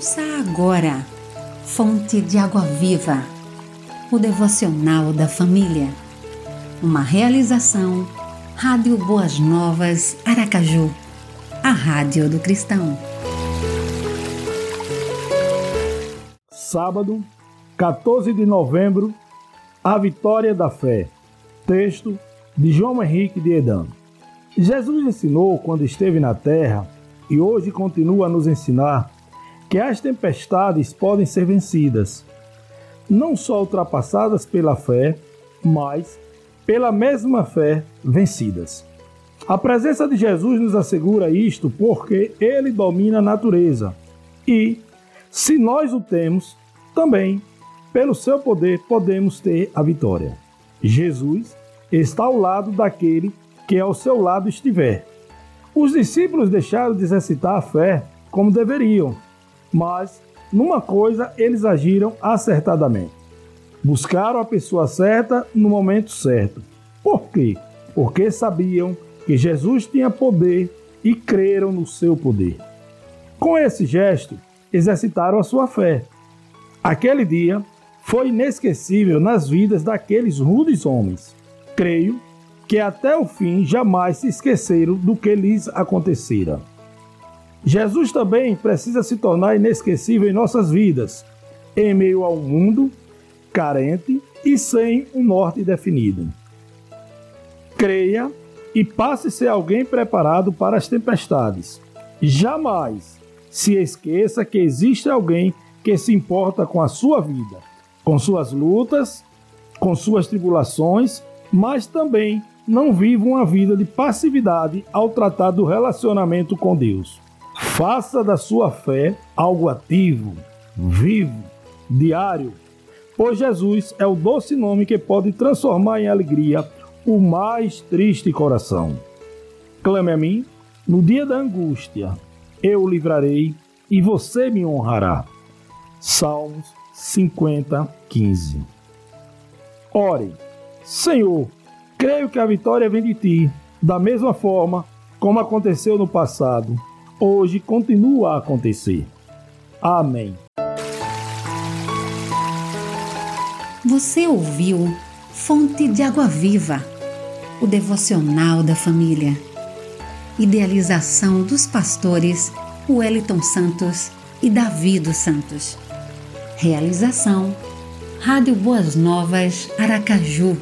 Ouça agora, Fonte de Água Viva, o devocional da família. Uma realização, Rádio Boas Novas, Aracaju, a Rádio do Cristão. Sábado, 14 de novembro, a vitória da fé. Texto de João Henrique de Edan. Jesus ensinou quando esteve na terra e hoje continua a nos ensinar que as tempestades podem ser vencidas, não só ultrapassadas pela fé, mas pela mesma fé vencidas. A presença de Jesus nos assegura isto porque ele domina a natureza e, se nós o temos, também, pelo seu poder, podemos ter a vitória. Jesus está ao lado daquele que ao seu lado estiver. Os discípulos deixaram de exercitar a fé como deveriam mas numa coisa eles agiram acertadamente. Buscaram a pessoa certa no momento certo. Por quê? Porque sabiam que Jesus tinha poder e creram no seu poder. Com esse gesto, exercitaram a sua fé. Aquele dia foi inesquecível nas vidas daqueles rudes homens. Creio que até o fim jamais se esqueceram do que lhes acontecera. Jesus também precisa se tornar inesquecível em nossas vidas, em meio a um mundo carente e sem um norte definido. Creia e passe a ser alguém preparado para as tempestades. Jamais se esqueça que existe alguém que se importa com a sua vida, com suas lutas, com suas tribulações, mas também não viva uma vida de passividade ao tratar do relacionamento com Deus. Faça da sua fé algo ativo, vivo, diário, pois Jesus é o doce nome que pode transformar em alegria o mais triste coração. Clame a mim no dia da angústia, eu o livrarei e você me honrará. Salmos 50, 15. Ore, Senhor, creio que a vitória vem de ti, da mesma forma como aconteceu no passado hoje continua a acontecer. Amém. Você ouviu Fonte de Água Viva, o devocional da família. Idealização dos pastores Wellington Santos e Davi dos Santos. Realização Rádio Boas Novas Aracaju,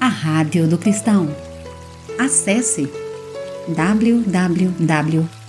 a Rádio do Cristão. Acesse